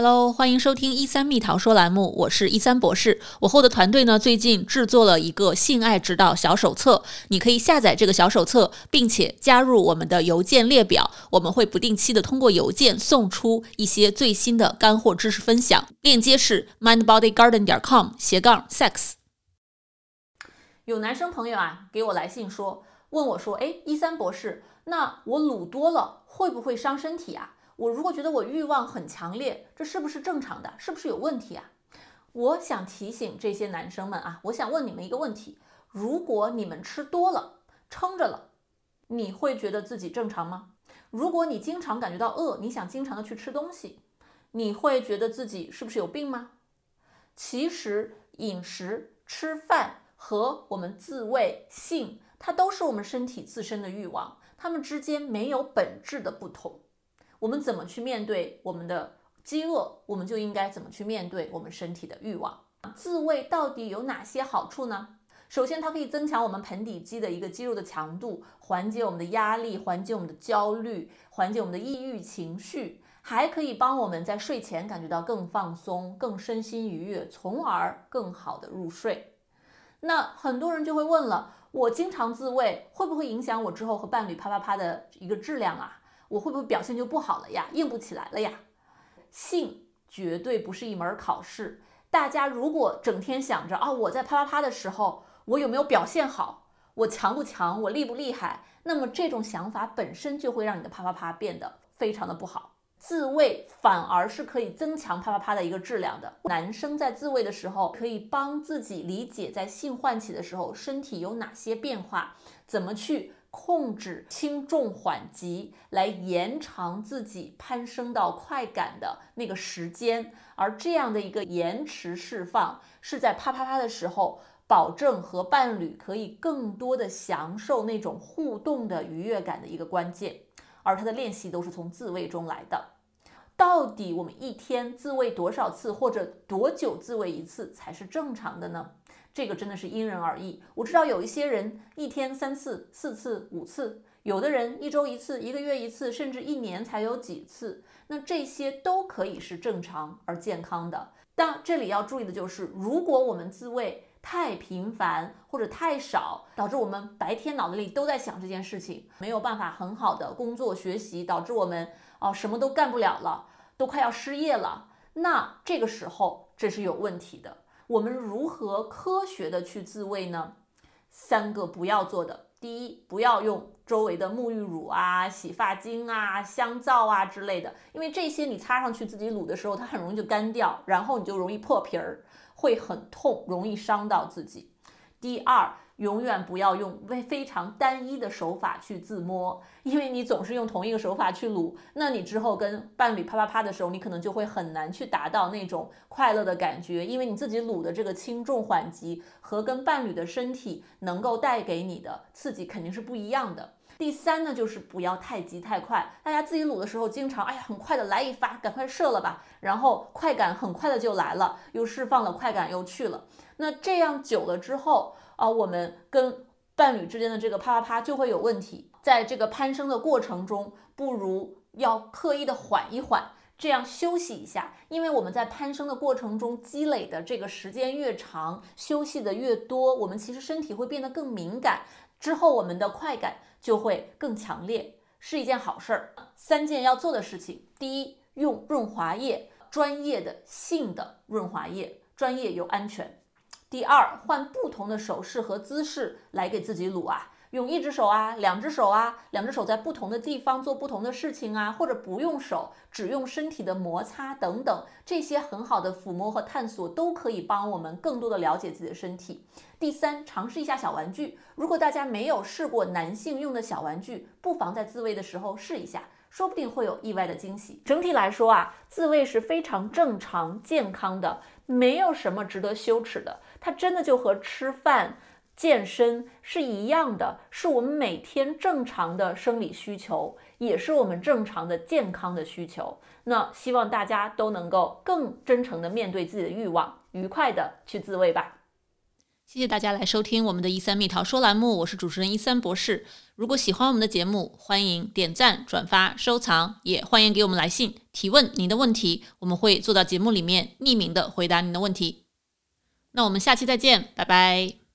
Hello，欢迎收听一三蜜桃说栏目，我是一三博士。我后的团队呢，最近制作了一个性爱指导小手册，你可以下载这个小手册，并且加入我们的邮件列表，我们会不定期的通过邮件送出一些最新的干货知识分享。链接是 mindbodygarden 点 com 斜杠 sex。有男生朋友啊，给我来信说，问我说，哎，一三博士，那我卤多了会不会伤身体啊？我如果觉得我欲望很强烈，这是不是正常的？是不是有问题啊？我想提醒这些男生们啊，我想问你们一个问题：如果你们吃多了，撑着了，你会觉得自己正常吗？如果你经常感觉到饿，你想经常的去吃东西，你会觉得自己是不是有病吗？其实饮食、吃饭和我们自慰、性，它都是我们身体自身的欲望，它们之间没有本质的不同。我们怎么去面对我们的饥饿，我们就应该怎么去面对我们身体的欲望。自慰到底有哪些好处呢？首先，它可以增强我们盆底肌的一个肌肉的强度，缓解我们的压力，缓解我们的焦虑，缓解我们的抑郁情绪，还可以帮我们在睡前感觉到更放松、更身心愉悦，从而更好的入睡。那很多人就会问了：我经常自慰，会不会影响我之后和伴侣啪啪啪的一个质量啊？我会不会表现就不好了呀？硬不起来了呀？性绝对不是一门考试。大家如果整天想着啊，我在啪啪啪的时候，我有没有表现好？我强不强？我厉不厉害？那么这种想法本身就会让你的啪啪啪变得非常的不好。自慰反而是可以增强啪啪啪的一个质量的。男生在自慰的时候，可以帮自己理解在性唤起的时候身体有哪些变化，怎么去。控制轻重缓急，来延长自己攀升到快感的那个时间，而这样的一个延迟释放，是在啪啪啪的时候，保证和伴侣可以更多的享受那种互动的愉悦感的一个关键。而他的练习都是从自慰中来的。到底我们一天自慰多少次，或者多久自慰一次才是正常的呢？这个真的是因人而异。我知道有一些人一天三次、四次、五次，有的人一周一次、一个月一次，甚至一年才有几次。那这些都可以是正常而健康的。但这里要注意的就是，如果我们自慰太频繁或者太少，导致我们白天脑子里都在想这件事情，没有办法很好的工作学习，导致我们哦什么都干不了了，都快要失业了。那这个时候这是有问题的。我们如何科学的去自慰呢？三个不要做的：第一，不要用周围的沐浴乳啊、洗发精啊、香皂啊之类的，因为这些你擦上去自己撸的时候，它很容易就干掉，然后你就容易破皮儿，会很痛，容易伤到自己。第二。永远不要用非非常单一的手法去自摸，因为你总是用同一个手法去撸，那你之后跟伴侣啪啪啪的时候，你可能就会很难去达到那种快乐的感觉，因为你自己撸的这个轻重缓急和跟伴侣的身体能够带给你的刺激肯定是不一样的。第三呢，就是不要太急太快，大家自己卤的时候，经常哎呀很快的来一发，赶快射了吧，然后快感很快的就来了，又释放了快感又去了，那这样久了之后。啊，我们跟伴侣之间的这个啪啪啪就会有问题，在这个攀升的过程中，不如要刻意的缓一缓，这样休息一下，因为我们在攀升的过程中积累的这个时间越长，休息的越多，我们其实身体会变得更敏感，之后我们的快感就会更强烈，是一件好事儿。三件要做的事情，第一，用润滑液，专业的性的润滑液，专业又安全。第二，换不同的手势和姿势来给自己撸啊，用一只手啊，两只手啊，两只手在不同的地方做不同的事情啊，或者不用手，只用身体的摩擦等等，这些很好的抚摸和探索都可以帮我们更多的了解自己的身体。第三，尝试一下小玩具，如果大家没有试过男性用的小玩具，不妨在自慰的时候试一下。说不定会有意外的惊喜。整体来说啊，自慰是非常正常、健康的，没有什么值得羞耻的。它真的就和吃饭、健身是一样的，是我们每天正常的生理需求，也是我们正常的健康的需求。那希望大家都能够更真诚的面对自己的欲望，愉快的去自慰吧。谢谢大家来收听我们的“一三蜜桃说”栏目，我是主持人一三博士。如果喜欢我们的节目，欢迎点赞、转发、收藏，也欢迎给我们来信提问您的问题，我们会做到节目里面匿名的回答您的问题。那我们下期再见，拜拜。